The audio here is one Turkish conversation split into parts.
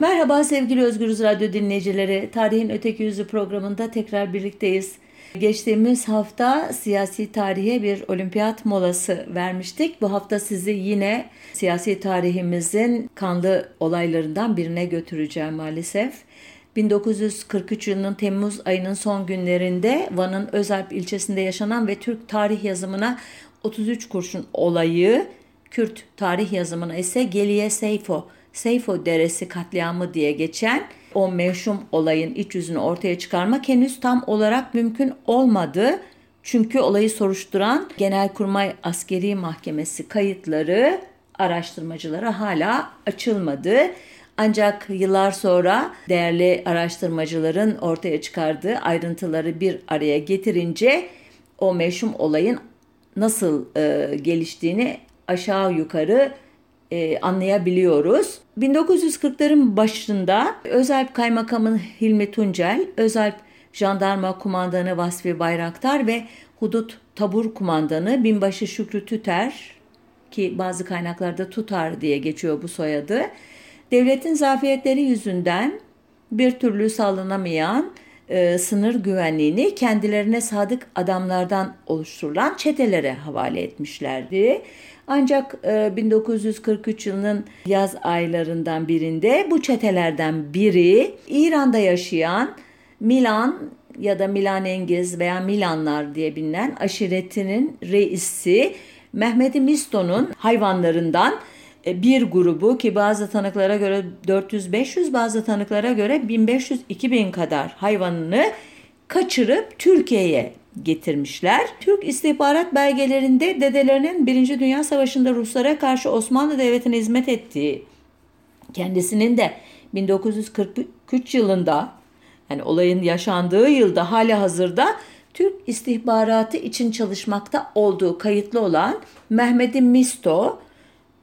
Merhaba sevgili Özgürüz Radyo dinleyicileri. Tarihin Öteki Yüzü programında tekrar birlikteyiz. Geçtiğimiz hafta siyasi tarihe bir olimpiyat molası vermiştik. Bu hafta sizi yine siyasi tarihimizin kanlı olaylarından birine götüreceğim maalesef. 1943 yılının Temmuz ayının son günlerinde Van'ın Özalp ilçesinde yaşanan ve Türk tarih yazımına 33 kurşun olayı, Kürt tarih yazımına ise Geliye Seyfo, Seyfo Deresi katliamı diye geçen o mevşum olayın iç yüzünü ortaya çıkarmak henüz tam olarak mümkün olmadı. Çünkü olayı soruşturan Genelkurmay Askeri Mahkemesi kayıtları araştırmacılara hala açılmadı. Ancak yıllar sonra değerli araştırmacıların ortaya çıkardığı ayrıntıları bir araya getirince o meşhum olayın nasıl e, geliştiğini aşağı yukarı e, anlayabiliyoruz. 1940'ların başında Özalp Kaymakamı Hilmi Tuncel, Özalp Jandarma Kumandanı Vasfi Bayraktar ve Hudut Tabur Kumandanı Binbaşı Şükrü Tüter ki bazı kaynaklarda Tutar diye geçiyor bu soyadı. Devletin zafiyetleri yüzünden bir türlü sağlanamayan e, sınır güvenliğini kendilerine sadık adamlardan oluşturulan çetelere havale etmişlerdi. Ancak e, 1943 yılının yaz aylarından birinde bu çetelerden biri İran'da yaşayan Milan ya da Milanengiz veya Milanlar diye bilinen aşiretinin reisi Mehmet Misto'nun hayvanlarından bir grubu ki bazı tanıklara göre 400-500 bazı tanıklara göre 1500-2000 kadar hayvanını kaçırıp Türkiye'ye getirmişler. Türk istihbarat belgelerinde dedelerinin 1. Dünya Savaşı'nda Ruslara karşı Osmanlı Devleti'ne hizmet ettiği, kendisinin de 1943 yılında yani olayın yaşandığı yılda hali hazırda Türk istihbaratı için çalışmakta olduğu kayıtlı olan Mehmet Misto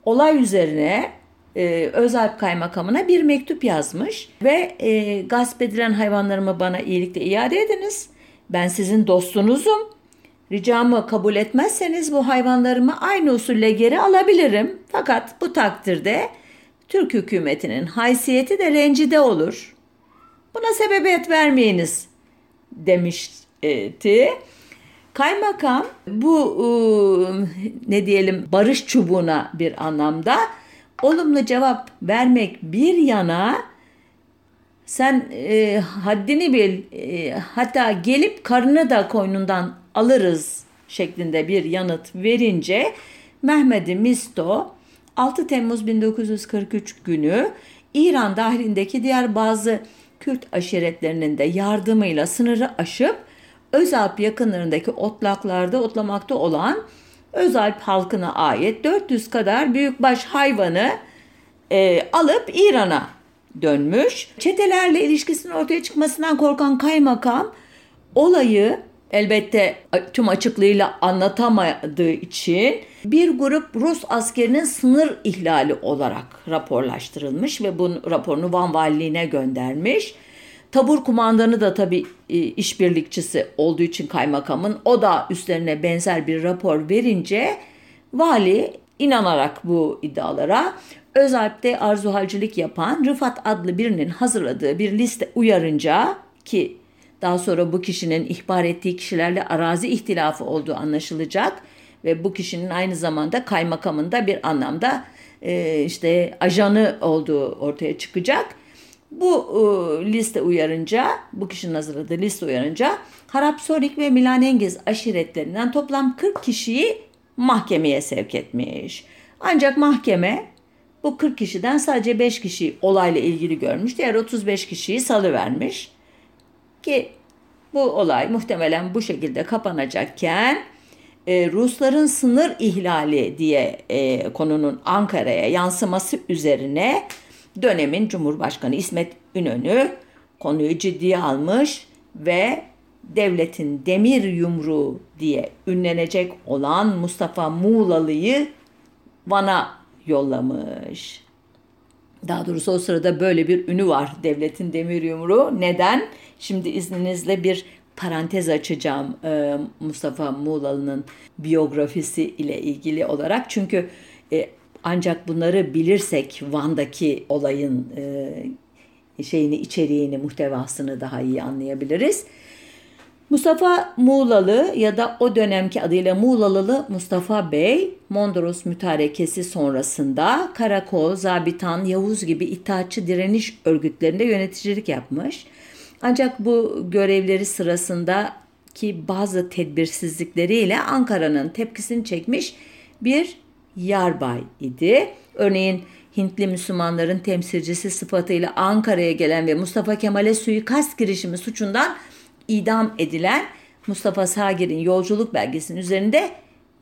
olay üzerine e, Özalp Kaymakamı'na bir mektup yazmış ve e, gasp edilen hayvanlarımı bana iyilikle iade ediniz. Ben sizin dostunuzum. Ricamı kabul etmezseniz bu hayvanlarımı aynı usulle geri alabilirim. Fakat bu takdirde Türk hükümetinin haysiyeti de rencide olur. Buna sebebiyet vermeyiniz demişti. Kaymakam bu ıı, ne diyelim barış çubuğuna bir anlamda olumlu cevap vermek bir yana sen e, haddini bil e, hatta gelip karını da koynundan alırız şeklinde bir yanıt verince Mehmet Misto 6 Temmuz 1943 günü İran dahilindeki diğer bazı Kürt aşiretlerinin de yardımıyla sınırı aşıp Özalp yakınlarındaki otlaklarda otlamakta olan Özalp halkına ait 400 kadar büyükbaş hayvanı e, alıp İran'a dönmüş. Çetelerle ilişkisinin ortaya çıkmasından korkan kaymakam olayı elbette tüm açıklığıyla anlatamadığı için bir grup Rus askerinin sınır ihlali olarak raporlaştırılmış ve bu raporunu Van Valiliğine göndermiş. Tabur kumandanı da tabii e, işbirlikçisi olduğu için kaymakamın o da üstlerine benzer bir rapor verince vali inanarak bu iddialara Özalp'te arzuhalcilik yapan Rıfat adlı birinin hazırladığı bir liste uyarınca ki daha sonra bu kişinin ihbar ettiği kişilerle arazi ihtilafı olduğu anlaşılacak ve bu kişinin aynı zamanda kaymakamında bir anlamda e, işte ajanı olduğu ortaya çıkacak. Bu e, liste uyarınca, bu kişinin hazırladığı liste uyarınca Harapsorik ve Milanengiz aşiretlerinden toplam 40 kişiyi mahkemeye sevk etmiş. Ancak mahkeme bu 40 kişiden sadece 5 kişi olayla ilgili görmüş. Diğer 35 kişiyi salıvermiş. Ki bu olay muhtemelen bu şekilde kapanacakken e, Rusların sınır ihlali diye e, konunun Ankara'ya yansıması üzerine dönemin Cumhurbaşkanı İsmet İnönü konuyu ciddiye almış ve devletin demir yumruğu diye ünlenecek olan Mustafa Muğlalı'yı Van'a yollamış. Daha doğrusu o sırada böyle bir ünü var devletin demir yumruğu. Neden? Şimdi izninizle bir parantez açacağım e, Mustafa Muğlalı'nın biyografisi ile ilgili olarak. Çünkü e, Ancak bunları bilirsek Van'daki olayın e, şeyini, içeriğini, muhtevasını daha iyi anlayabiliriz. Mustafa Muğlalı ya da o dönemki adıyla Muğlalılı Mustafa Bey, Mondros mütarekesi sonrasında Karakol, Zabitan, Yavuz gibi itaatçı direniş örgütlerinde yöneticilik yapmış. Ancak bu görevleri sırasında ki bazı tedbirsizlikleriyle Ankara'nın tepkisini çekmiş bir yarbay idi. Örneğin Hintli Müslümanların temsilcisi sıfatıyla Ankara'ya gelen ve Mustafa Kemal'e suikast girişimi suçundan idam edilen Mustafa Sagir'in yolculuk belgesinin üzerinde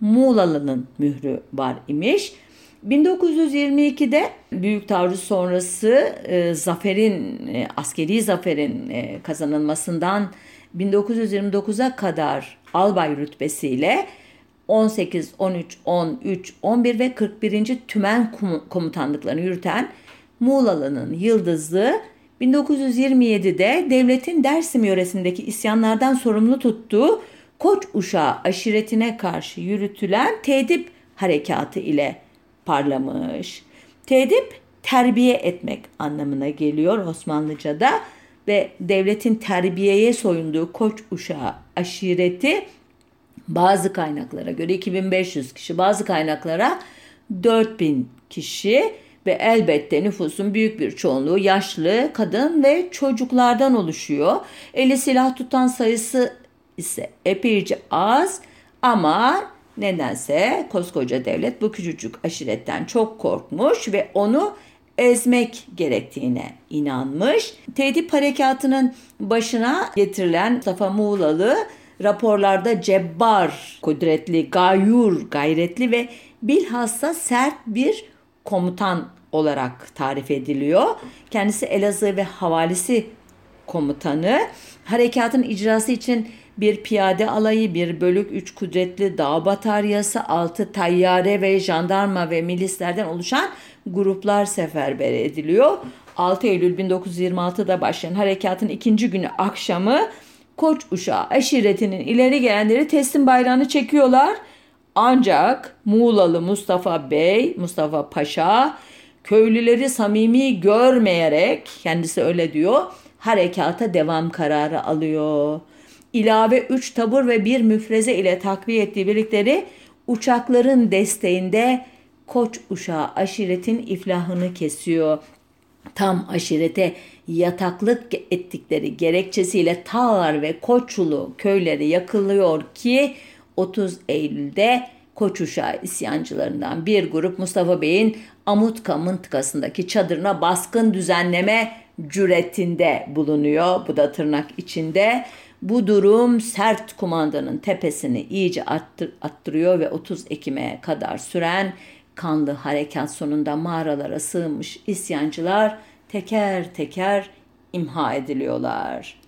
Muğlalı'nın mührü var imiş. 1922'de Büyük Taarruz sonrası e, zaferin, e, askeri zaferin e, kazanılmasından 1929'a kadar albay rütbesiyle 18, 13, 13, 11 ve 41. Tümen komutanlıklarını yürüten Muğlalı'nın Yıldızlı 1927'de devletin Dersim yöresindeki isyanlardan sorumlu tuttuğu Koç Uşağı aşiretine karşı yürütülen tedip harekatı ile parlamış. Tedip terbiye etmek anlamına geliyor Osmanlıca'da ve devletin terbiyeye soyunduğu Koç Uşağı aşireti bazı kaynaklara göre 2500 kişi, bazı kaynaklara 4000 kişi ve elbette nüfusun büyük bir çoğunluğu yaşlı, kadın ve çocuklardan oluşuyor. Eli silah tutan sayısı ise epeyce az ama nedense koskoca devlet bu küçücük aşiretten çok korkmuş ve onu ezmek gerektiğine inanmış. Tehdit harekatının başına getirilen Mustafa Muğlalı raporlarda cebbar, kudretli, gayur, gayretli ve bilhassa sert bir komutan olarak tarif ediliyor. Kendisi Elazığ ve havalisi komutanı. Harekatın icrası için bir piyade alayı, bir bölük, üç kudretli dağ bataryası, altı tayyare ve jandarma ve milislerden oluşan gruplar seferber ediliyor. 6 Eylül 1926'da başlayan harekatın ikinci günü akşamı Koç uşağı aşiretinin ileri gelenleri teslim bayrağını çekiyorlar. Ancak Muğlalı Mustafa Bey, Mustafa Paşa köylüleri samimi görmeyerek kendisi öyle diyor harekata devam kararı alıyor. İlave 3 tabur ve bir müfreze ile takviye ettiği birlikleri uçakların desteğinde Koç uşağı aşiretin iflahını kesiyor. Tam aşirete yataklık ettikleri gerekçesiyle Tağlar ve Koçulu köyleri yakılıyor ki 30 Eylül'de Koç isyancılarından bir grup Mustafa Bey'in Amutka mıntıkasındaki çadırına baskın düzenleme cüretinde bulunuyor. Bu da tırnak içinde. Bu durum sert kumandanın tepesini iyice attır, attırıyor ve 30 Ekim'e kadar süren kanlı harekat sonunda mağaralara sığınmış isyancılar teker teker imha ediliyorlar.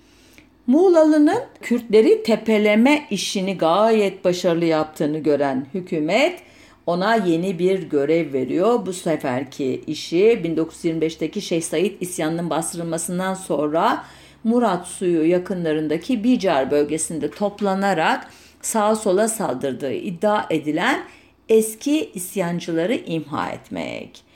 Muğlalı'nın Kürtleri tepeleme işini gayet başarılı yaptığını gören hükümet ona yeni bir görev veriyor. Bu seferki işi 1925'teki Şeyh Said isyanının bastırılmasından sonra Murat Suyu yakınlarındaki Bicar bölgesinde toplanarak sağa sola saldırdığı iddia edilen eski isyancıları imha etmek.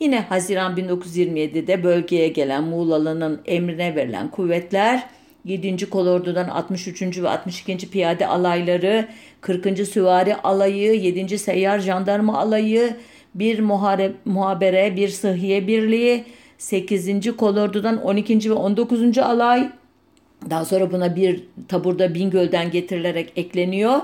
Yine Haziran 1927'de bölgeye gelen Muğlalı'nın emrine verilen kuvvetler 7. Kolordu'dan 63. ve 62. Piyade Alayları, 40. Süvari Alayı, 7. Seyyar Jandarma Alayı, bir muhare, muhabere, bir sıhhiye birliği, 8. Kolordu'dan 12. ve 19. Alay, daha sonra buna bir taburda Bingöl'den getirilerek ekleniyor.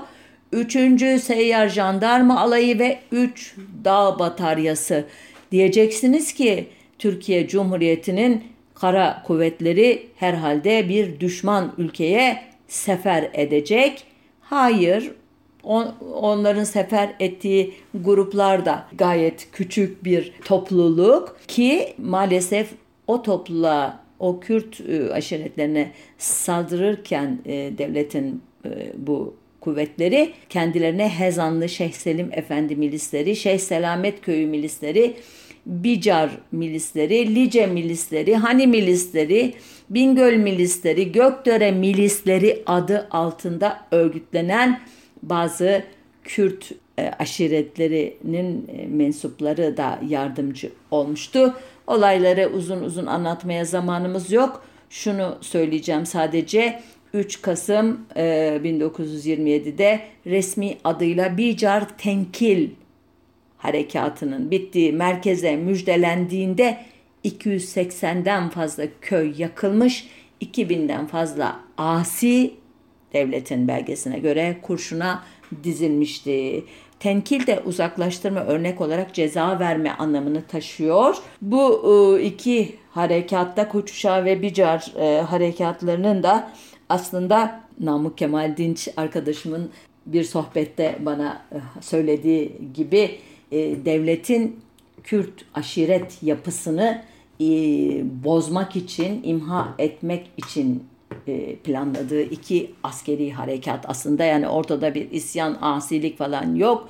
3. Seyyar Jandarma Alayı ve 3 Dağ Bataryası. Diyeceksiniz ki Türkiye Cumhuriyeti'nin kara kuvvetleri herhalde bir düşman ülkeye sefer edecek. Hayır, on, onların sefer ettiği gruplar da gayet küçük bir topluluk ki maalesef o topluluğa o Kürt e, aşiretlerine saldırırken e, devletin e, bu kuvvetleri kendilerine Hezanlı Şeyh Selim Efendi milisleri, Şeyh Selamet Köyü milisleri Bicar milisleri, Lice milisleri, Hani milisleri, Bingöl milisleri, Gökdere milisleri adı altında örgütlenen bazı Kürt e, aşiretlerinin e, mensupları da yardımcı olmuştu. Olayları uzun uzun anlatmaya zamanımız yok. Şunu söyleyeceğim sadece 3 Kasım 1927'de resmi adıyla Bicar Tenkil harekatının bittiği merkeze müjdelendiğinde 280'den fazla köy yakılmış, 2000'den fazla asi devletin belgesine göre kurşuna dizilmişti. Tenkil de uzaklaştırma örnek olarak ceza verme anlamını taşıyor. Bu e, iki harekatta Koçuşa ve Bicar e, harekatlarının da aslında Namık Kemal Dinç arkadaşımın bir sohbette bana e, söylediği gibi devletin Kürt aşiret yapısını bozmak için, imha etmek için e, planladığı iki askeri harekat aslında yani ortada bir isyan, asilik falan yok.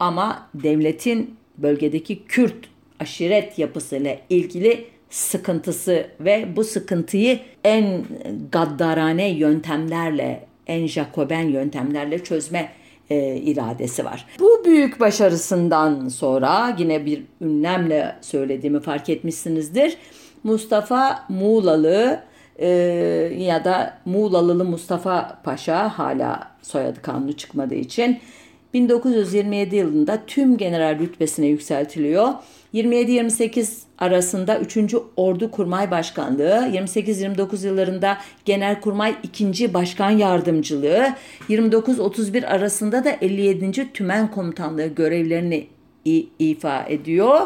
Ama devletin bölgedeki Kürt aşiret yapısıyla ilgili sıkıntısı ve bu sıkıntıyı en gaddarane yöntemlerle, en Jacoben yöntemlerle çözme e, iradesi var. Bu büyük başarısından sonra yine bir ünlemle söylediğimi fark etmişsinizdir. Mustafa Muğlalı e, ya da Muğlalılı Mustafa Paşa hala soyadı kanunu çıkmadığı için 1927 yılında tüm general rütbesine yükseltiliyor. 27-28 arasında 3. Ordu Kurmay Başkanlığı, 28-29 yıllarında Genelkurmay 2. Başkan Yardımcılığı, 29-31 arasında da 57. Tümen Komutanlığı görevlerini ifa ediyor.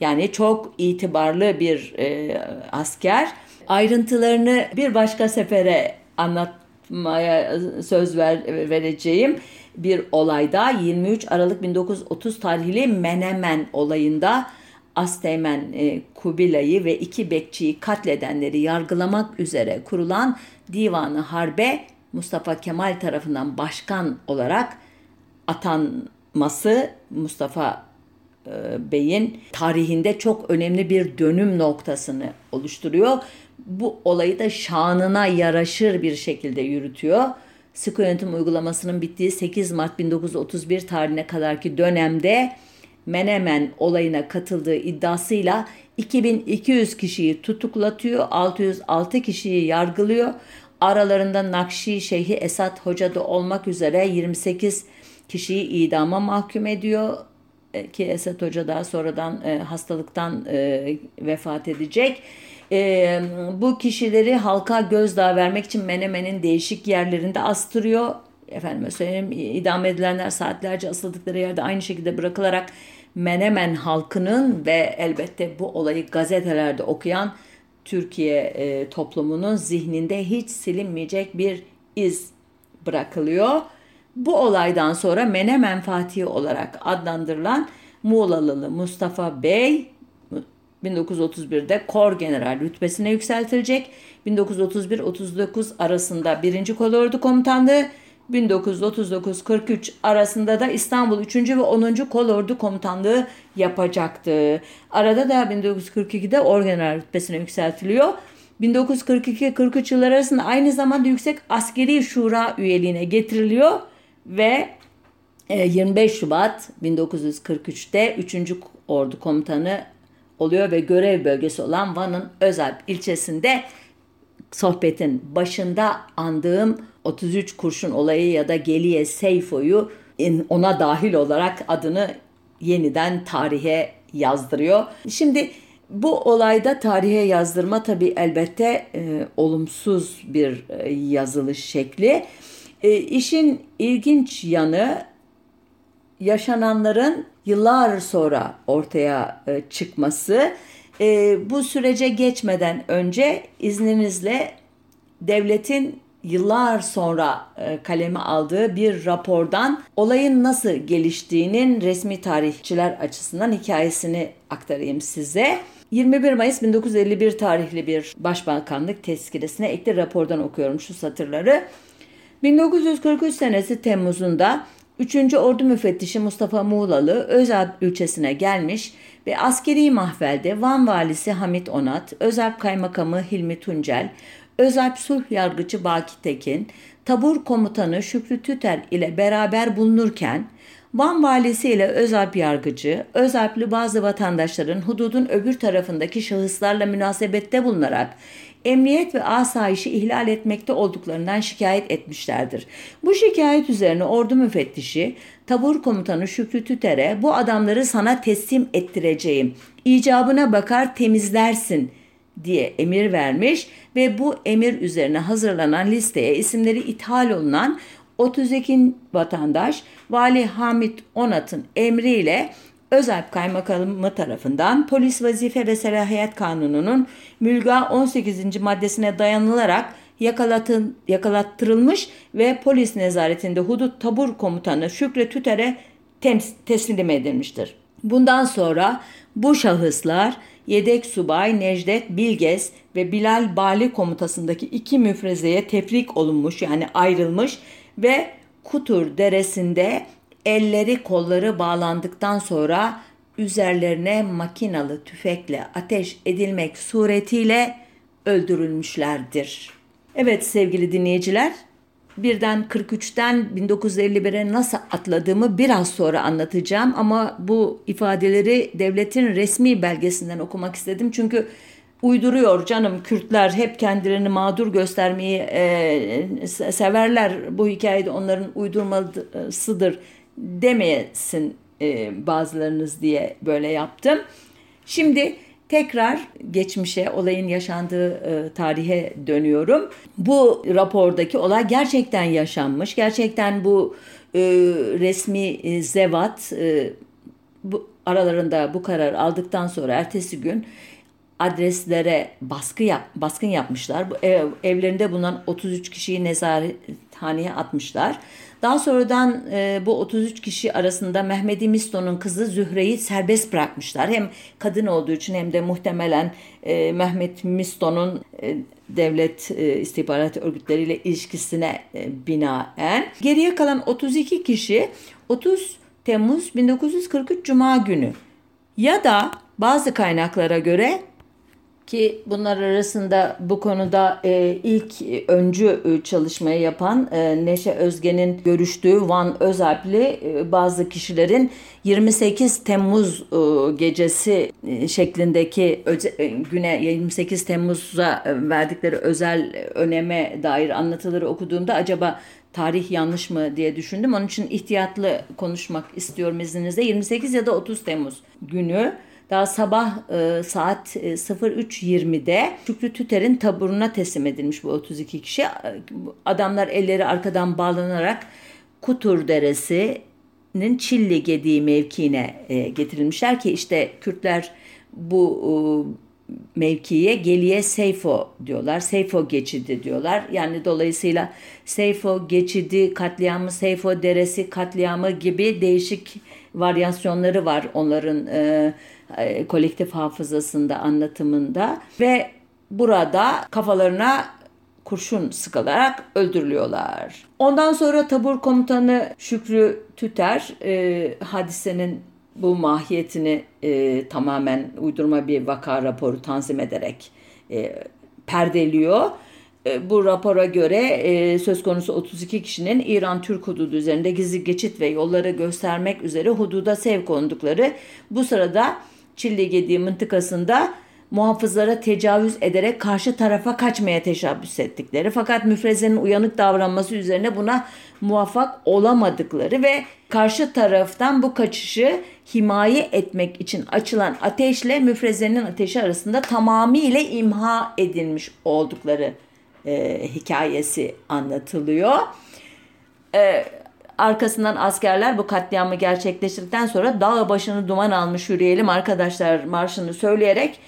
Yani çok itibarlı bir e, asker. Ayrıntılarını bir başka sefere anlatmaya söz ver, vereceğim bir olayda 23 Aralık 1930 tarihli Menemen olayında Asteğmen e, Kubilay'ı ve iki bekçiyi katledenleri yargılamak üzere kurulan Divanı Harbe Mustafa Kemal tarafından başkan olarak atanması Mustafa e, Bey'in tarihinde çok önemli bir dönüm noktasını oluşturuyor bu olayı da şanına yaraşır bir şekilde yürütüyor. Sıkı yönetim uygulamasının bittiği 8 Mart 1931 tarihine kadarki dönemde Menemen olayına katıldığı iddiasıyla 2200 kişiyi tutuklatıyor, 606 kişiyi yargılıyor. Aralarında Nakşi Şeyhi Esat Hoca da olmak üzere 28 kişiyi idama mahkum ediyor e, ki Esat Hoca daha sonradan e, hastalıktan e, vefat edecek e, bu kişileri halka gözdağı vermek için Menemen'in değişik yerlerinde astırıyor. Efendim söyleyeyim idam edilenler saatlerce asıldıkları yerde aynı şekilde bırakılarak Menemen halkının ve elbette bu olayı gazetelerde okuyan Türkiye e, toplumunun zihninde hiç silinmeyecek bir iz bırakılıyor. Bu olaydan sonra Menemen Fatihi olarak adlandırılan Muğlalılı Mustafa Bey 1931'de Kor General rütbesine yükseltilecek. 1931-39 arasında 1. Kolordu Komutanlığı, 1939-43 arasında da İstanbul 3. ve 10. Kolordu Komutanlığı yapacaktı. Arada da 1942'de Orgeneral rütbesine yükseltiliyor. 1942-43 yılları arasında aynı zamanda Yüksek Askeri Şura üyeliğine getiriliyor ve 25 e, Şubat 1943'te 3. Ordu Komutanı oluyor ve görev bölgesi olan Van'ın Özalp ilçesinde sohbetin başında andığım 33 kurşun olayı ya da Geliye Seyfo'yu ona dahil olarak adını yeniden tarihe yazdırıyor. Şimdi bu olayda tarihe yazdırma tabi elbette e, olumsuz bir e, yazılış şekli. E, işin ilginç yanı yaşananların yıllar sonra ortaya e, çıkması. E, bu sürece geçmeden önce izninizle devletin yıllar sonra e, kaleme aldığı bir rapordan olayın nasıl geliştiğinin resmi tarihçiler açısından hikayesini aktarayım size. 21 Mayıs 1951 tarihli bir başbakanlık tezkiresine ekli rapordan okuyorum şu satırları. 1943 senesi Temmuz'unda 3. Ordu Müfettişi Mustafa Muğlalı Özalp ilçesine gelmiş ve askeri mahvelde Van Valisi Hamit Onat, Özalp Kaymakamı Hilmi Tuncel, Özalp Sulh Yargıcı Baki Tekin, Tabur Komutanı Şükrü Tüter ile beraber bulunurken Van valisi ile Özalp yargıcı, Özalpli bazı vatandaşların hududun öbür tarafındaki şahıslarla münasebette bulunarak emniyet ve asayişi ihlal etmekte olduklarından şikayet etmişlerdir. Bu şikayet üzerine ordu müfettişi tabur komutanı Şükrü Tüter'e bu adamları sana teslim ettireceğim. İcabına bakar temizlersin diye emir vermiş ve bu emir üzerine hazırlanan listeye isimleri ithal olunan 32 vatandaş Vali Hamit Onat'ın emriyle Özalp Kaymakamı tarafından Polis Vazife ve Selahiyet Kanunu'nun Mülga 18. maddesine dayanılarak yakalatın, yakalattırılmış ve polis nezaretinde hudut tabur komutanı Şükrü Tüter'e teslim edilmiştir. Bundan sonra bu şahıslar yedek subay Necdet Bilges ve Bilal Bali komutasındaki iki müfrezeye tefrik olunmuş yani ayrılmış ve Kutur deresinde elleri kolları bağlandıktan sonra üzerlerine makinalı tüfekle ateş edilmek suretiyle öldürülmüşlerdir. Evet sevgili dinleyiciler, birden 43'ten 1951'e nasıl atladığımı biraz sonra anlatacağım ama bu ifadeleri devletin resmi belgesinden okumak istedim. Çünkü uyduruyor canım Kürtler hep kendilerini mağdur göstermeyi e, severler. Bu hikayede onların uydurmasıdır demeyesin e, bazılarınız diye böyle yaptım. Şimdi tekrar geçmişe, olayın yaşandığı e, tarihe dönüyorum. Bu rapordaki olay gerçekten yaşanmış. Gerçekten bu e, resmi e, zevat e, bu aralarında bu karar aldıktan sonra ertesi gün adreslere baskı yap, baskın yapmışlar. Bu ev, evlerinde bulunan 33 kişiyi nezarethaneye atmışlar. Daha sonradan e, bu 33 kişi arasında Mehmedi Misto'nun kızı Zühre'yi serbest bırakmışlar. Hem kadın olduğu için hem de muhtemelen e, Mehmet Misto'nun e, devlet e, istihbarat örgütleriyle ilişkisine e, binaen. Geriye kalan 32 kişi 30 Temmuz 1943 Cuma günü ya da bazı kaynaklara göre ki bunlar arasında bu konuda e, ilk öncü e, çalışmayı yapan e, Neşe Özge'nin görüştüğü Van Özalpli e, bazı kişilerin 28 Temmuz e, gecesi e, şeklindeki öze, e, güne 28 Temmuz'a e, verdikleri özel öneme dair anlatıları okuduğumda acaba tarih yanlış mı diye düşündüm. Onun için ihtiyatlı konuşmak istiyorum izninizle. 28 ya da 30 Temmuz günü daha sabah e, saat 03.20'de e, Şükrü Tüter'in taburuna teslim edilmiş bu 32 kişi. Adamlar elleri arkadan bağlanarak Kutur Deresi'nin Çilli Gediği mevkiine e, getirilmişler ki işte Kürtler bu e, mevkiye Geliye Seyfo diyorlar. Seyfo geçidi diyorlar. Yani dolayısıyla Seyfo geçidi katliamı, Seyfo deresi katliamı gibi değişik varyasyonları var onların e, e, kolektif hafızasında, anlatımında ve burada kafalarına kurşun sıkılarak öldürülüyorlar. Ondan sonra tabur komutanı Şükrü Tüter e, hadisenin bu mahiyetini e, tamamen uydurma bir vaka raporu tanzim ederek e, perdeliyor. E, bu rapora göre e, söz konusu 32 kişinin İran-Türk hududu üzerinde gizli geçit ve yolları göstermek üzere hududa sevk olundukları bu sırada Çilli Gediği mıntıkasında muhafızlara tecavüz ederek karşı tarafa kaçmaya teşebbüs ettikleri fakat müfrezenin uyanık davranması üzerine buna muvaffak olamadıkları ve karşı taraftan bu kaçışı himaye etmek için açılan ateşle müfrezenin ateşi arasında tamamıyla imha edilmiş oldukları e, hikayesi anlatılıyor. E, arkasından askerler bu katliamı gerçekleştirdikten sonra dağ başını duman almış yürüyelim arkadaşlar marşını söyleyerek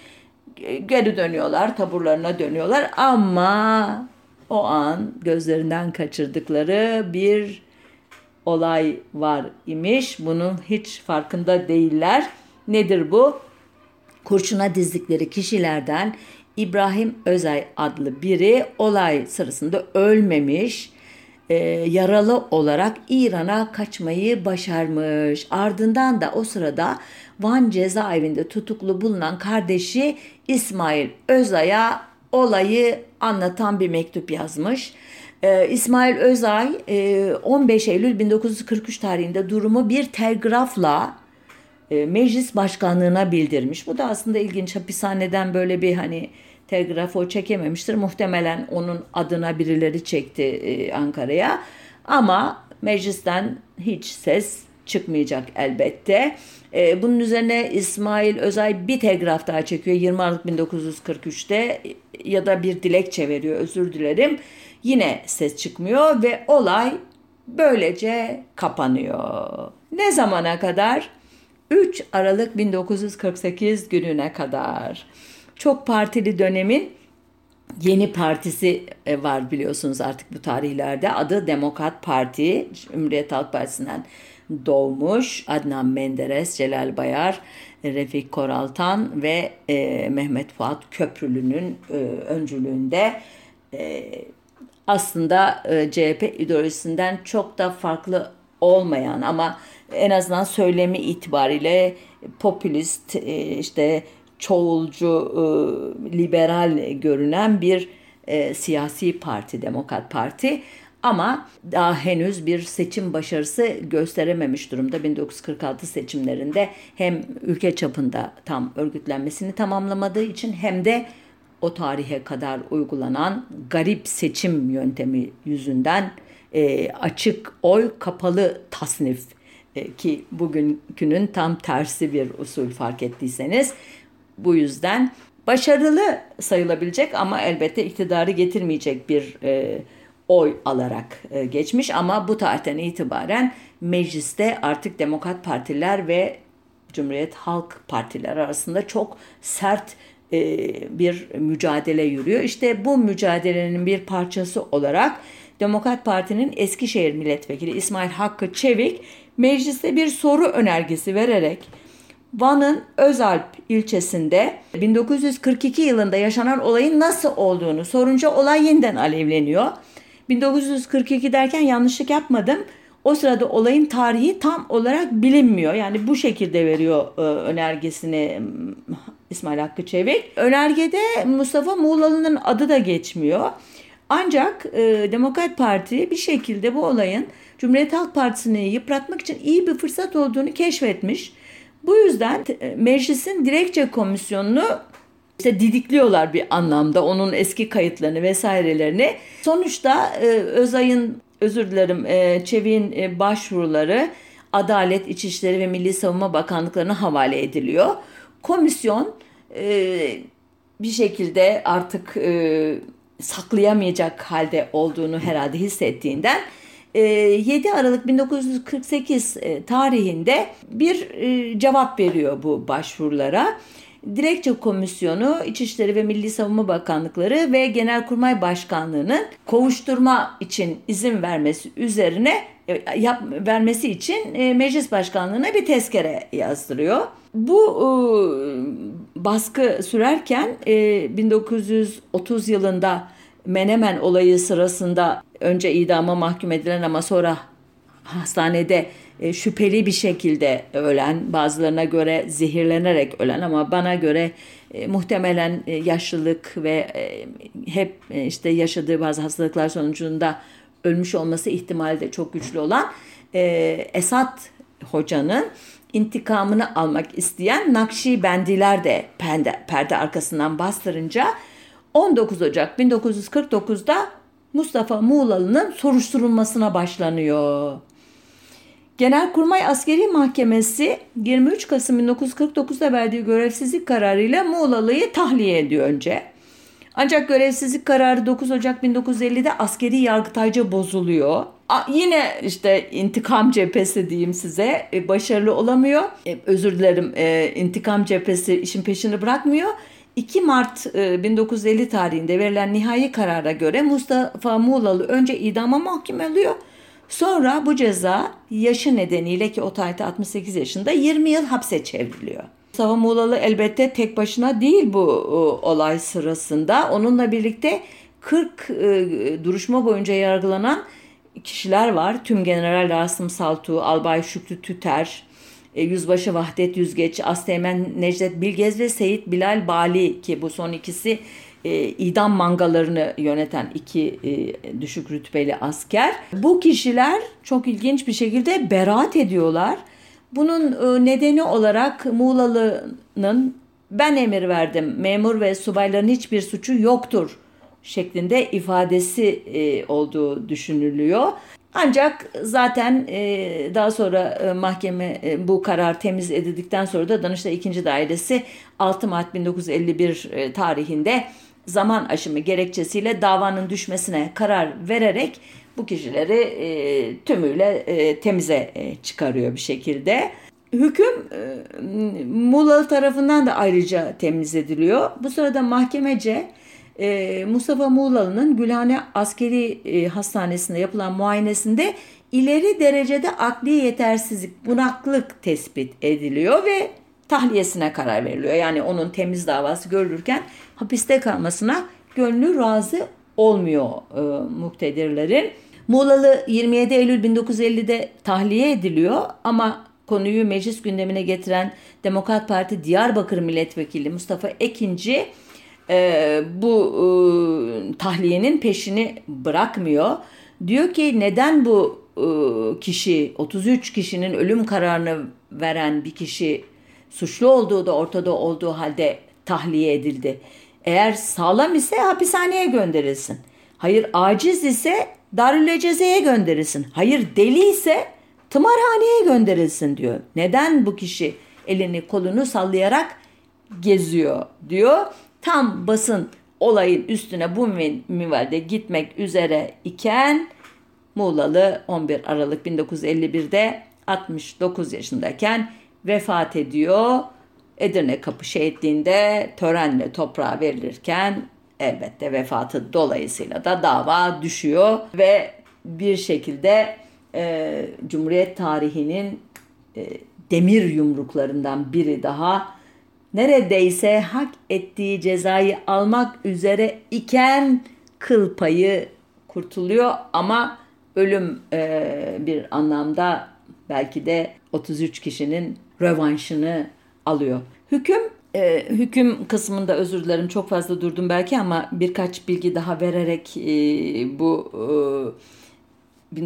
geri dönüyorlar, taburlarına dönüyorlar ama o an gözlerinden kaçırdıkları bir olay var imiş. Bunun hiç farkında değiller. Nedir bu? Kurşuna dizdikleri kişilerden İbrahim Özay adlı biri olay sırasında ölmemiş, e, yaralı olarak İran'a kaçmayı başarmış. Ardından da o sırada Van cezaevinde tutuklu bulunan kardeşi İsmail Özay'a olayı anlatan bir mektup yazmış. Ee, İsmail Özay 15 Eylül 1943 tarihinde durumu bir telgrafla meclis başkanlığına bildirmiş. Bu da aslında ilginç. Hapishaneden böyle bir hani telgraf o çekememiştir. Muhtemelen onun adına birileri çekti Ankara'ya. Ama meclisten hiç ses çıkmayacak elbette. E, bunun üzerine İsmail Özay bir telgraf daha çekiyor 20 Aralık 1943'te ya da bir dilekçe veriyor özür dilerim. Yine ses çıkmıyor ve olay böylece kapanıyor. Ne zamana kadar? 3 Aralık 1948 gününe kadar. Çok partili dönemin yeni partisi e, var biliyorsunuz artık bu tarihlerde. Adı Demokrat Parti. Cumhuriyet Halk Partisi'nden doğmuş. Adnan Menderes, Celal Bayar, Refik Koraltan ve e, Mehmet Fuat Köprülü'nün e, öncülüğünde e, aslında e, CHP ideolojisinden çok da farklı olmayan ama en azından söylemi itibariyle popülist e, işte çoğulcu e, liberal görünen bir e, siyasi parti Demokrat Parti ama daha henüz bir seçim başarısı gösterememiş durumda. 1946 seçimlerinde hem ülke çapında tam örgütlenmesini tamamlamadığı için hem de o tarihe kadar uygulanan garip seçim yöntemi yüzünden e, açık oy kapalı tasnif ki bugünkünün tam tersi bir usul fark ettiyseniz bu yüzden başarılı sayılabilecek ama elbette iktidarı getirmeyecek bir e, oy alarak e, geçmiş ama bu tarihten itibaren mecliste artık Demokrat Partiler ve Cumhuriyet Halk Partiler arasında çok sert e, bir mücadele yürüyor. İşte bu mücadelenin bir parçası olarak Demokrat Parti'nin Eskişehir Milletvekili İsmail Hakkı Çevik mecliste bir soru önergesi vererek Van'ın Özalp ilçesinde 1942 yılında yaşanan olayın nasıl olduğunu sorunca olay yeniden alevleniyor. 1942 derken yanlışlık yapmadım. O sırada olayın tarihi tam olarak bilinmiyor. Yani bu şekilde veriyor e, önergesini İsmail Hakkı Çevik. Önergede Mustafa Muğlalı'nın adı da geçmiyor. Ancak e, Demokrat Parti bir şekilde bu olayın Cumhuriyet Halk Partisi'ni yıpratmak için iyi bir fırsat olduğunu keşfetmiş. Bu yüzden e, meclisin dilekçe komisyonunu işte didikliyorlar bir anlamda onun eski kayıtlarını vesairelerini. Sonuçta e, Özay'ın özür dilerim e, Çevik'in e, başvuruları Adalet, İçişleri ve Milli Savunma Bakanlıklarına havale ediliyor. Komisyon bir şekilde artık saklayamayacak halde olduğunu herhalde hissettiğinden 7 e, Aralık 1948 e, tarihinde bir e, cevap veriyor bu başvurulara. Dilekçe Komisyonu, İçişleri ve Milli Savunma Bakanlıkları ve Genelkurmay Başkanlığı'nın kovuşturma için izin vermesi üzerine yap, vermesi için e, Meclis Başkanlığı'na bir tezkere yazdırıyor. Bu e, baskı sürerken e, 1930 yılında Menemen olayı sırasında önce idama mahkum edilen ama sonra hastanede e, şüpheli bir şekilde ölen, bazılarına göre zehirlenerek ölen ama bana göre e, muhtemelen e, yaşlılık ve hep işte yaşadığı bazı hastalıklar sonucunda ölmüş olması ihtimali de çok güçlü olan Esat Hoca'nın intikamını almak isteyen Nakşibendiler de perde, perde arkasından bastırınca 19 Ocak 1949'da Mustafa Muğlalı'nın soruşturulmasına başlanıyor. Genelkurmay Askeri Mahkemesi 23 Kasım 1949'da verdiği görevsizlik kararıyla Muğlalı'yı tahliye ediyor önce. Ancak görevsizlik kararı 9 Ocak 1950'de askeri yargıtayca bozuluyor. A, yine işte intikam cephesi diyeyim size e, başarılı olamıyor. E, özür dilerim e, intikam cephesi işin peşini bırakmıyor. 2 Mart e, 1950 tarihinde verilen nihai karara göre Mustafa Muğlalı önce idama mahkum oluyor. Sonra bu ceza yaşı nedeniyle ki o tarihte 68 yaşında 20 yıl hapse çevriliyor. Mustafa Muğlalı elbette tek başına değil bu e, olay sırasında. Onunla birlikte 40 e, duruşma boyunca yargılanan kişiler var. Tüm General Rasım Saltu, Albay Şükrü Tüter, e, Yüzbaşı Vahdet Yüzgeç, Asteğmen Necdet Bilgez ve Seyit Bilal Bali ki bu son ikisi e, idam mangalarını yöneten iki e, düşük rütbeli asker. Bu kişiler çok ilginç bir şekilde beraat ediyorlar. Bunun e, nedeni olarak Muğlalı'nın ben emir verdim, memur ve subayların hiçbir suçu yoktur şeklinde ifadesi e, olduğu düşünülüyor. Ancak zaten e, daha sonra e, mahkeme e, bu karar temiz edildikten sonra da Danıştay 2. Dairesi 6 Mart 1951 e, tarihinde zaman aşımı gerekçesiyle davanın düşmesine karar vererek bu kişileri tümüyle temize çıkarıyor bir şekilde. Hüküm e, tarafından da ayrıca temiz ediliyor. Bu sırada mahkemece e, Mustafa Muğlalı'nın Gülhane Askeri e, Hastanesi'nde yapılan muayenesinde ileri derecede akli yetersizlik, bunaklık tespit ediliyor ve tahliyesine karar veriliyor. Yani onun temiz davası görülürken hapiste kalmasına gönlü razı olmuyor e, muktedirlerin. Muğlalı 27 Eylül 1950'de tahliye ediliyor ama konuyu meclis gündemine getiren Demokrat Parti Diyarbakır Milletvekili Mustafa Ekinci e, bu e, tahliyenin peşini bırakmıyor. Diyor ki neden bu e, kişi 33 kişinin ölüm kararını veren bir kişi suçlu olduğu da ortada olduğu halde tahliye edildi. Eğer sağlam ise hapishaneye gönderilsin. Hayır aciz ise Darüleceze'ye gönderilsin. Hayır deli ise tımarhaneye gönderilsin diyor. Neden bu kişi elini kolunu sallayarak geziyor diyor. Tam basın olayın üstüne bu minvalde gitmek üzere iken Muğlalı 11 Aralık 1951'de 69 yaşındayken vefat ediyor. Edirne Kapı Şehitliği'nde törenle toprağa verilirken elbette vefatı dolayısıyla da dava düşüyor ve bir şekilde e, Cumhuriyet tarihinin e, demir yumruklarından biri daha neredeyse hak ettiği cezayı almak üzere iken kıl payı kurtuluyor ama ölüm e, bir anlamda belki de 33 kişinin rövanşını alıyor. Hüküm e, hüküm kısmında özür dilerim çok fazla durdum belki ama birkaç bilgi daha vererek e, bu e,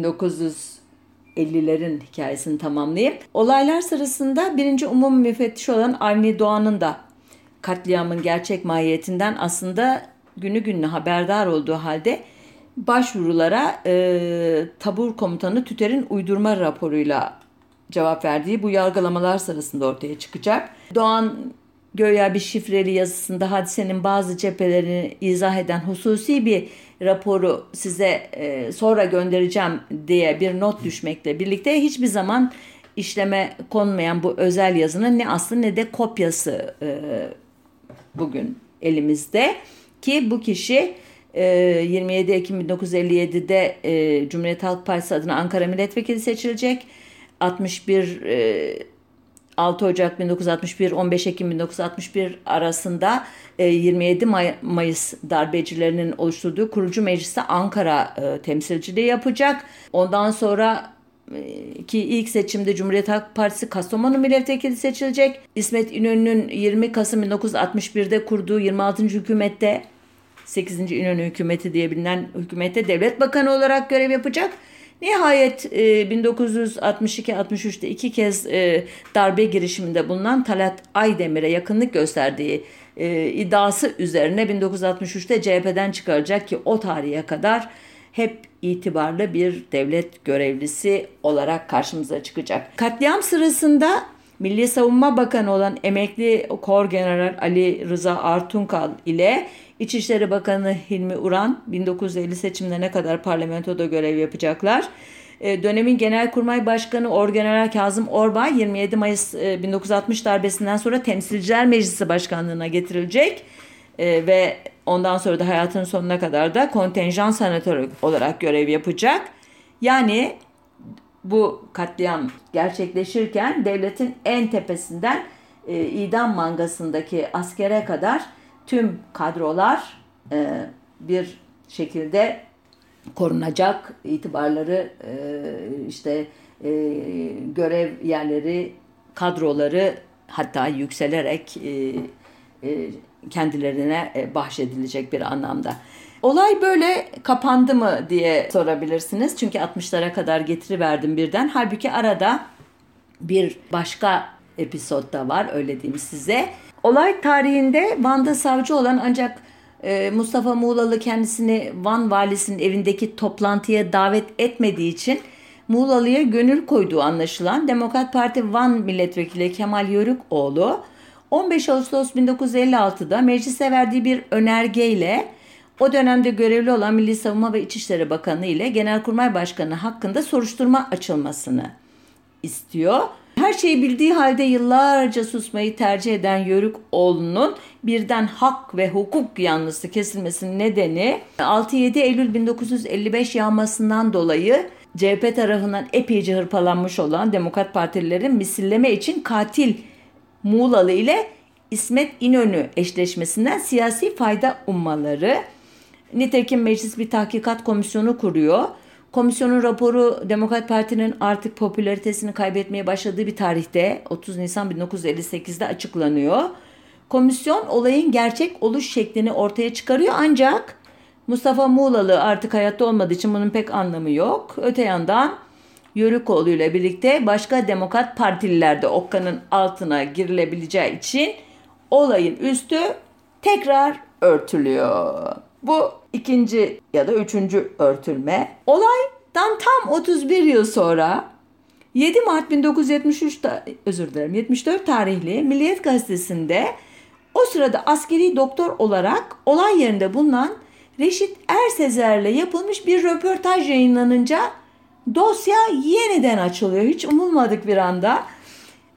1950'lerin hikayesini tamamlayayım. Olaylar sırasında birinci umum müfettiş olan Avni Doğan'ın da katliamın gerçek mahiyetinden aslında günü gününe haberdar olduğu halde başvurulara e, tabur komutanı Tüter'in uydurma raporuyla cevap verdiği bu yargılamalar sırasında ortaya çıkacak. Doğan göya bir şifreli yazısında hadisenin bazı cephelerini izah eden hususi bir raporu size e, sonra göndereceğim diye bir not düşmekle birlikte hiçbir zaman işleme konmayan bu özel yazının ne aslı ne de kopyası e, bugün elimizde ki bu kişi 27 Ekim 1957'de Cumhuriyet Halk Partisi adına Ankara Milletvekili seçilecek. 61 6 Ocak 1961 15 Ekim 1961 arasında 27 May Mayıs darbecilerinin oluşturduğu kurucu mecliste Ankara temsilciliği yapacak. Ondan sonra ki ilk seçimde Cumhuriyet Halk Partisi Kastamonu milletvekili seçilecek. İsmet İnönü'nün 20 Kasım 1961'de kurduğu 26. hükümette 8. İnönü hükümeti diye bilinen hükümette devlet bakanı olarak görev yapacak. Nihayet 1962-63'te e, iki kez e, darbe girişiminde bulunan Talat Aydemir'e yakınlık gösterdiği e, iddiası üzerine 1963'te CHP'den çıkaracak ki o tarihe kadar hep itibarlı bir devlet görevlisi olarak karşımıza çıkacak. Katliam sırasında Milli Savunma Bakanı olan emekli Kor General Ali Rıza Artunkal ile İçişleri Bakanı Hilmi Uran 1950 seçimlerine kadar parlamentoda görev yapacaklar. E, dönemin Genelkurmay Başkanı Orgeneral Kazım Orbay 27 Mayıs 1960 e, darbesinden sonra Temsilciler Meclisi Başkanlığına getirilecek e, ve ondan sonra da hayatının sonuna kadar da kontenjan senatörü olarak görev yapacak. Yani bu katliam gerçekleşirken devletin en tepesinden e, idam mangasındaki askere kadar tüm kadrolar e, bir şekilde korunacak itibarları e, işte e, görev yerleri kadroları hatta yükselerek e, e, kendilerine e, bahşedilecek bir anlamda. Olay böyle kapandı mı diye sorabilirsiniz. Çünkü 60'lara kadar getiriverdim birden. Halbuki arada bir başka episod da var öyle diyeyim size. Olay tarihinde Van'da savcı olan ancak e, Mustafa Muğlalı kendisini Van valisinin evindeki toplantıya davet etmediği için Muğlalı'ya gönül koyduğu anlaşılan Demokrat Parti Van Milletvekili Kemal Yörükoğlu 15 Ağustos 1956'da meclise verdiği bir önergeyle o dönemde görevli olan Milli Savunma ve İçişleri Bakanı ile Genelkurmay Başkanı hakkında soruşturma açılmasını istiyor. Her şeyi bildiği halde yıllarca susmayı tercih eden Yörük oğlunun birden hak ve hukuk yanlısı kesilmesinin nedeni 6-7 Eylül 1955 yağmasından dolayı CHP tarafından epeyce hırpalanmış olan Demokrat Partililerin misilleme için katil Muğlalı ile İsmet İnönü eşleşmesinden siyasi fayda ummaları. Nitekim meclis bir tahkikat komisyonu kuruyor. Komisyonun raporu Demokrat Parti'nin artık popülaritesini kaybetmeye başladığı bir tarihte 30 Nisan 1958'de açıklanıyor. Komisyon olayın gerçek oluş şeklini ortaya çıkarıyor ancak Mustafa Muğlalı artık hayatta olmadığı için bunun pek anlamı yok. Öte yandan Yörükoğlu ile birlikte başka demokrat partililer de okkanın altına girilebileceği için olayın üstü tekrar örtülüyor. Bu ikinci ya da üçüncü örtülme. Olaydan tam 31 yıl sonra 7 Mart 1973 özür dilerim 74 tarihli Milliyet Gazetesi'nde o sırada askeri doktor olarak olay yerinde bulunan Reşit Ersezer'le yapılmış bir röportaj yayınlanınca dosya yeniden açılıyor. Hiç umulmadık bir anda.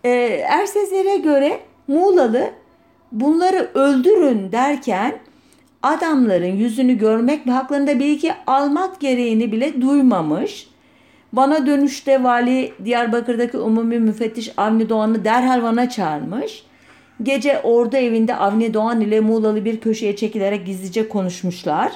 Ee, Ersezer'e göre Muğlalı bunları öldürün derken adamların yüzünü görmek ve haklarında bilgi almak gereğini bile duymamış. Bana dönüşte vali Diyarbakır'daki umumi müfettiş Avni Doğan'ı derhal Van'a çağırmış. Gece orada evinde Avni Doğan ile Muğlalı bir köşeye çekilerek gizlice konuşmuşlar.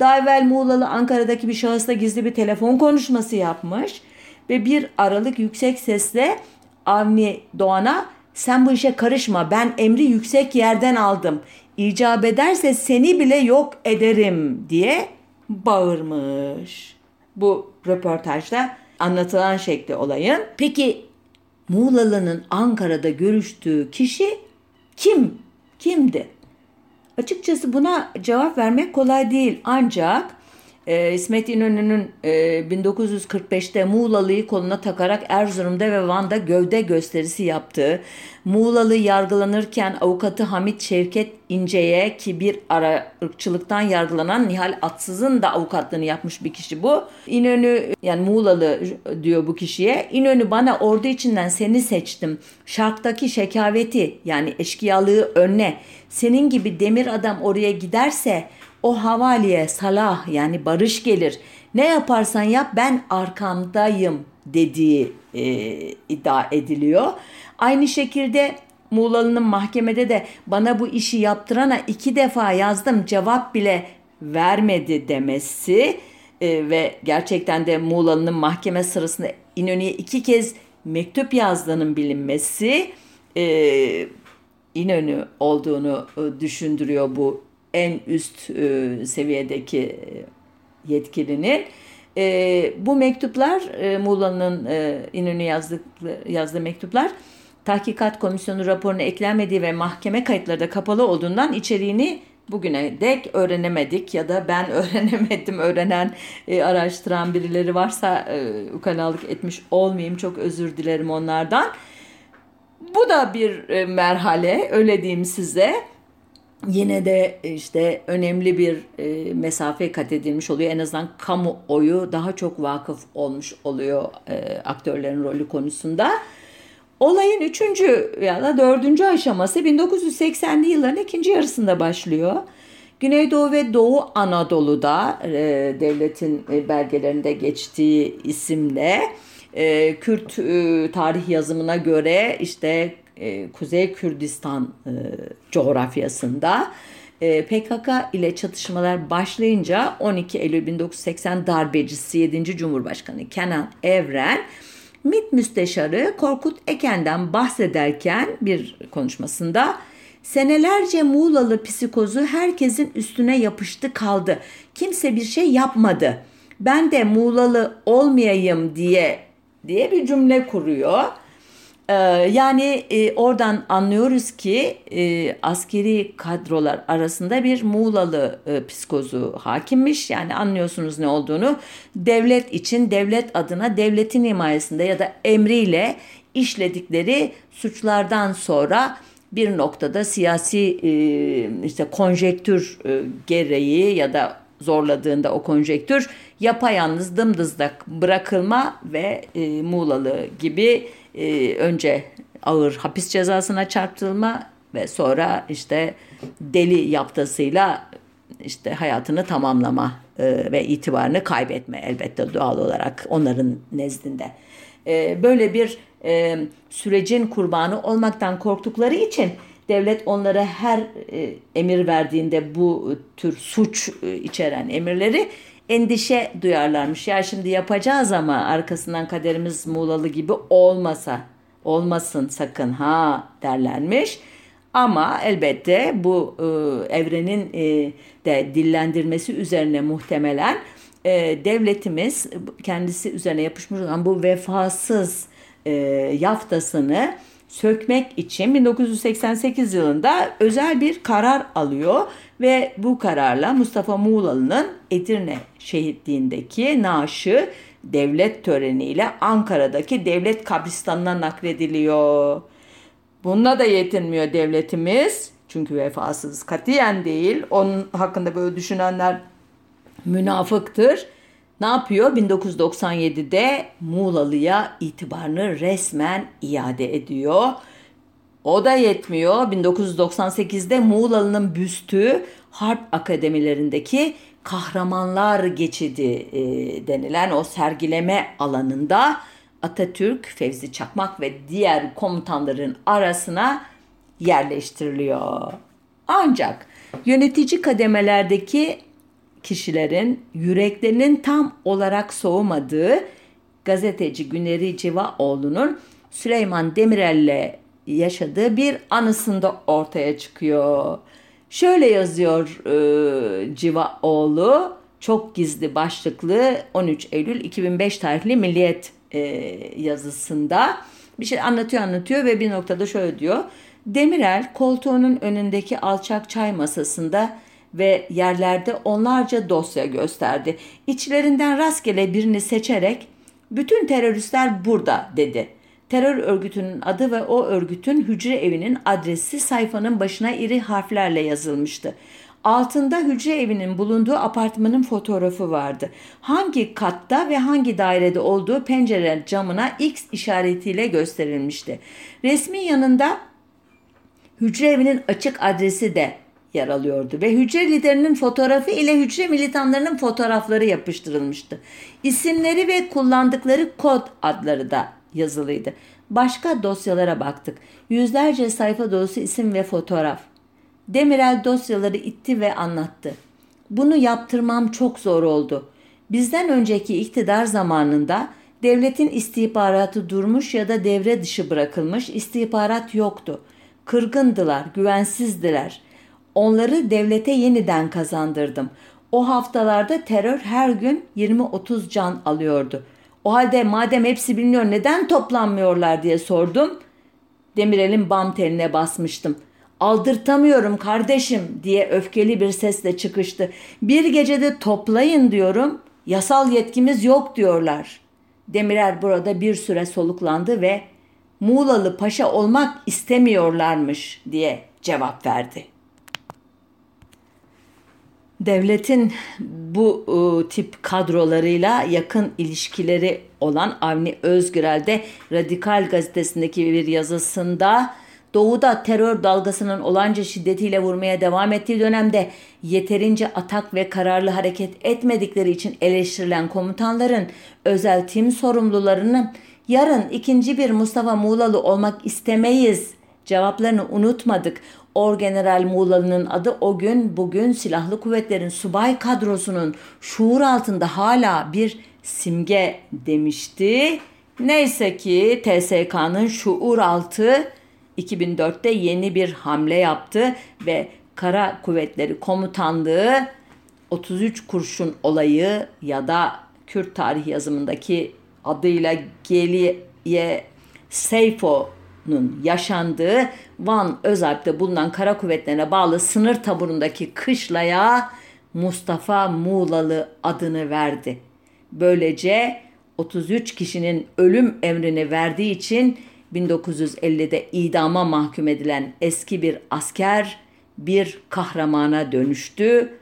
Daha evvel Muğlalı Ankara'daki bir şahısla gizli bir telefon konuşması yapmış. Ve bir aralık yüksek sesle Avni Doğan'a sen bu işe karışma ben emri yüksek yerden aldım. İcap ederse seni bile yok ederim diye bağırmış. Bu röportajda anlatılan şekli olayın. Peki Muğlalı'nın Ankara'da görüştüğü kişi kim? Kimdi? Açıkçası buna cevap vermek kolay değil ancak e, İsmet İnönü'nün e, 1945'te Muğlalı'yı koluna takarak Erzurum'da ve Van'da gövde gösterisi yaptığı, Muğlalı yargılanırken avukatı Hamit Şevket İnce'ye ki bir ara ırkçılıktan yargılanan Nihal Atsız'ın da avukatlığını yapmış bir kişi bu. İnönü yani Muğlalı diyor bu kişiye. İnönü bana ordu içinden seni seçtim. Şarktaki şekaveti yani eşkıyalığı önüne senin gibi demir adam oraya giderse o havaliye salah yani barış gelir. Ne yaparsan yap ben arkamdayım dediği e, iddia ediliyor. Aynı şekilde Muğlalı'nın mahkemede de bana bu işi yaptırana iki defa yazdım cevap bile vermedi demesi e, ve gerçekten de Muğlalı'nın mahkeme sırasında İnönü'ye iki kez mektup yazdığının bilinmesi e, İnönü olduğunu e, düşündürüyor bu en üst e, seviyedeki e, yetkilinin. E, bu mektuplar e, Muğla'nın e, İnönü yazdığı, yazdığı mektuplar tahkikat komisyonu raporuna eklenmediği ve mahkeme kayıtları da kapalı olduğundan içeriğini bugüne dek öğrenemedik ya da ben öğrenemedim öğrenen e, araştıran birileri varsa e, ukalalık etmiş olmayayım çok özür dilerim onlardan. Bu da bir e, merhale öyle diyeyim size yine de işte önemli bir e, mesafe kat edilmiş oluyor. En azından kamuoyu daha çok vakıf olmuş oluyor e, aktörlerin rolü konusunda. Olayın üçüncü ya da dördüncü aşaması 1980'li yılların ikinci yarısında başlıyor. Güneydoğu ve Doğu Anadolu'da e, devletin e, belgelerinde geçtiği isimle e, Kürt e, tarih yazımına göre işte e, Kuzey Kürdistan e, coğrafyasında e, PKK ile çatışmalar başlayınca 12 Eylül 1980 darbecisi 7. Cumhurbaşkanı Kenan Evren MİT Müsteşarı Korkut Eken'den bahsederken bir konuşmasında senelerce Muğlalı psikozu herkesin üstüne yapıştı kaldı. Kimse bir şey yapmadı. Ben de Muğlalı olmayayım diye diye bir cümle kuruyor. Ee, yani e, oradan anlıyoruz ki e, askeri kadrolar arasında bir Muğlalı e, psikozu hakimmiş. Yani anlıyorsunuz ne olduğunu. Devlet için, devlet adına, devletin himayesinde ya da emriyle işledikleri suçlardan sonra bir noktada siyasi işte konjektür gereği ya da zorladığında o konjektür yapayalnız dımdızdak bırakılma ve Muğlalı gibi e, önce ağır hapis cezasına çarptırılma ve sonra işte deli yaptasıyla işte hayatını tamamlama e, ve itibarını kaybetme elbette doğal olarak onların nezdinde. E, böyle bir e, sürecin kurbanı olmaktan korktukları için devlet onlara her e, emir verdiğinde bu tür suç e, içeren emirleri endişe duyarlarmış. Ya şimdi yapacağız ama arkasından kaderimiz Muğlalı gibi olmasa, olmasın sakın ha derlermiş. Ama elbette bu e, evrenin e, de dillendirmesi üzerine muhtemelen e, devletimiz kendisi üzerine yapışmış olan bu vefasız e, yaftasını sökmek için 1988 yılında özel bir karar alıyor ve bu kararla Mustafa Muğlalı'nın Edirne şehitliğindeki naaşı devlet töreniyle Ankara'daki devlet kabristanına naklediliyor. Bununla da yetinmiyor devletimiz. Çünkü vefasız katiyen değil. Onun hakkında böyle düşünenler münafıktır. Ne yapıyor? 1997'de Muğlalı'ya itibarını resmen iade ediyor. O da yetmiyor. 1998'de Muğlalı'nın büstü harp akademilerindeki kahramanlar geçidi e, denilen o sergileme alanında Atatürk, Fevzi Çakmak ve diğer komutanların arasına yerleştiriliyor. Ancak yönetici kademelerdeki kişilerin yüreklerinin tam olarak soğumadığı gazeteci Güneri Civaoğlu'nun Süleyman Demirel'le yaşadığı bir anısında ortaya çıkıyor. Şöyle yazıyor e, Civaoğlu, çok gizli başlıklı 13 Eylül 2005 tarihli Milliyet e, yazısında bir şey anlatıyor anlatıyor ve bir noktada şöyle diyor. Demirel koltuğunun önündeki alçak çay masasında ve yerlerde onlarca dosya gösterdi. İçlerinden rastgele birini seçerek bütün teröristler burada dedi. Terör örgütünün adı ve o örgütün hücre evinin adresi sayfanın başına iri harflerle yazılmıştı. Altında hücre evinin bulunduğu apartmanın fotoğrafı vardı. Hangi katta ve hangi dairede olduğu pencere camına X işaretiyle gösterilmişti. Resmin yanında hücre evinin açık adresi de yer alıyordu ve hücre liderinin fotoğrafı ile hücre militanlarının fotoğrafları yapıştırılmıştı. İsimleri ve kullandıkları kod adları da yazılıydı. Başka dosyalara baktık. Yüzlerce sayfa dolusu isim ve fotoğraf. Demirel dosyaları itti ve anlattı. Bunu yaptırmam çok zor oldu. Bizden önceki iktidar zamanında devletin istihbaratı durmuş ya da devre dışı bırakılmış istihbarat yoktu. Kırgındılar, güvensizdiler. Onları devlete yeniden kazandırdım. O haftalarda terör her gün 20-30 can alıyordu. O halde madem hepsi biliniyor neden toplanmıyorlar diye sordum. Demirel'in bam teline basmıştım. Aldırtamıyorum kardeşim diye öfkeli bir sesle çıkıştı. Bir gecede toplayın diyorum. Yasal yetkimiz yok diyorlar. Demirel burada bir süre soluklandı ve Muğlalı paşa olmak istemiyorlarmış diye cevap verdi devletin bu e, tip kadrolarıyla yakın ilişkileri olan Avni Özgürel de Radikal gazetesindeki bir yazısında Doğu'da terör dalgasının olanca şiddetiyle vurmaya devam ettiği dönemde yeterince atak ve kararlı hareket etmedikleri için eleştirilen komutanların özel tim sorumlularının yarın ikinci bir Mustafa Muğlalı olmak istemeyiz cevaplarını unutmadık. Orgeneral Muğlalı'nın adı o gün bugün silahlı kuvvetlerin subay kadrosunun şuur altında hala bir simge demişti Neyse ki TSK'nın şuur altı 2004'te yeni bir hamle yaptı ve Kara Kuvvetleri Komutanlığı 33 kurşun olayı ya da Kürt tarih yazımındaki adıyla Geliye Seyfo'nun yaşandığı Van Özalp'te bulunan kara kuvvetlerine bağlı sınır taburundaki kışlaya Mustafa Muğlalı adını verdi. Böylece 33 kişinin ölüm emrini verdiği için 1950'de idama mahkum edilen eski bir asker bir kahramana dönüştü.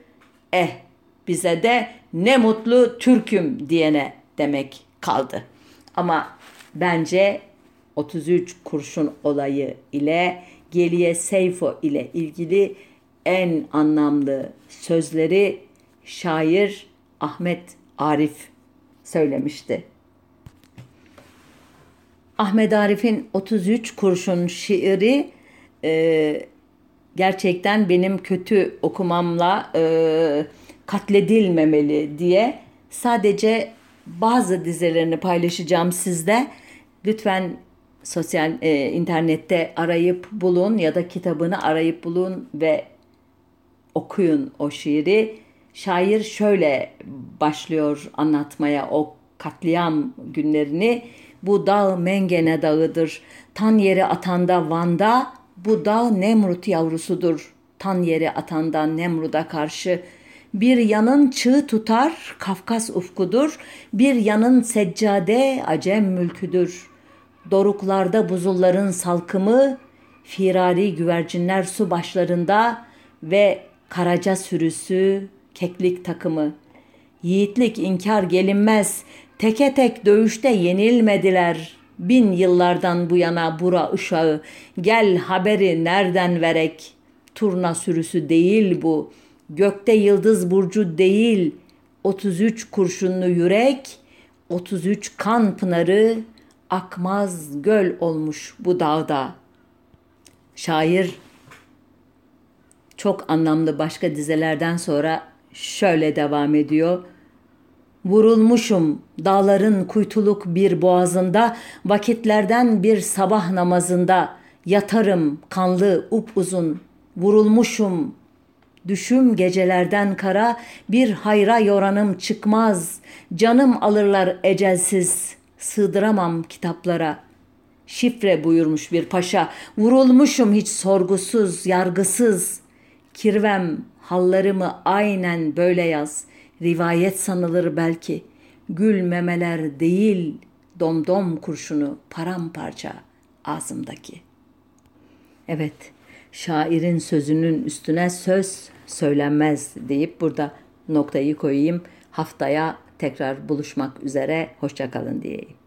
Eh bize de ne mutlu Türk'üm diyene demek kaldı. Ama bence 33 kurşun olayı ile Geliye Seyfo ile ilgili en anlamlı sözleri şair Ahmet Arif söylemişti. Ahmet Arif'in 33 kurşun şiiri e, gerçekten benim kötü okumamla e, katledilmemeli diye sadece bazı dizelerini paylaşacağım sizde. Lütfen sosyal e, internette arayıp bulun ya da kitabını arayıp bulun ve okuyun o şiiri. Şair şöyle başlıyor anlatmaya o katliam günlerini. Bu dağ Mengene dağıdır. Tan yeri atanda Van'da bu dağ Nemrut yavrusudur. Tan yeri atanda Nemrut'a karşı bir yanın çığ tutar Kafkas ufkudur. Bir yanın seccade Acem mülküdür. Doruklarda buzulların salkımı, firari güvercinler su başlarında ve karaca sürüsü, keklik takımı. Yiğitlik inkar gelinmez, teke tek dövüşte yenilmediler. Bin yıllardan bu yana bura uşağı, gel haberi nereden verek. Turna sürüsü değil bu, gökte yıldız burcu değil. 33 kurşunlu yürek, 33 kan pınarı, akmaz göl olmuş bu dağda. Şair çok anlamlı başka dizelerden sonra şöyle devam ediyor. Vurulmuşum dağların kuytuluk bir boğazında, vakitlerden bir sabah namazında, yatarım kanlı upuzun, vurulmuşum Düşüm gecelerden kara, bir hayra yoranım çıkmaz, canım alırlar ecelsiz, sığdıramam kitaplara. Şifre buyurmuş bir paşa, vurulmuşum hiç sorgusuz, yargısız. Kirvem hallarımı aynen böyle yaz, rivayet sanılır belki. Gül memeler değil, domdom kurşunu paramparça ağzımdaki. Evet, şairin sözünün üstüne söz söylenmez deyip burada noktayı koyayım. Haftaya tekrar buluşmak üzere. Hoşçakalın diyeyim.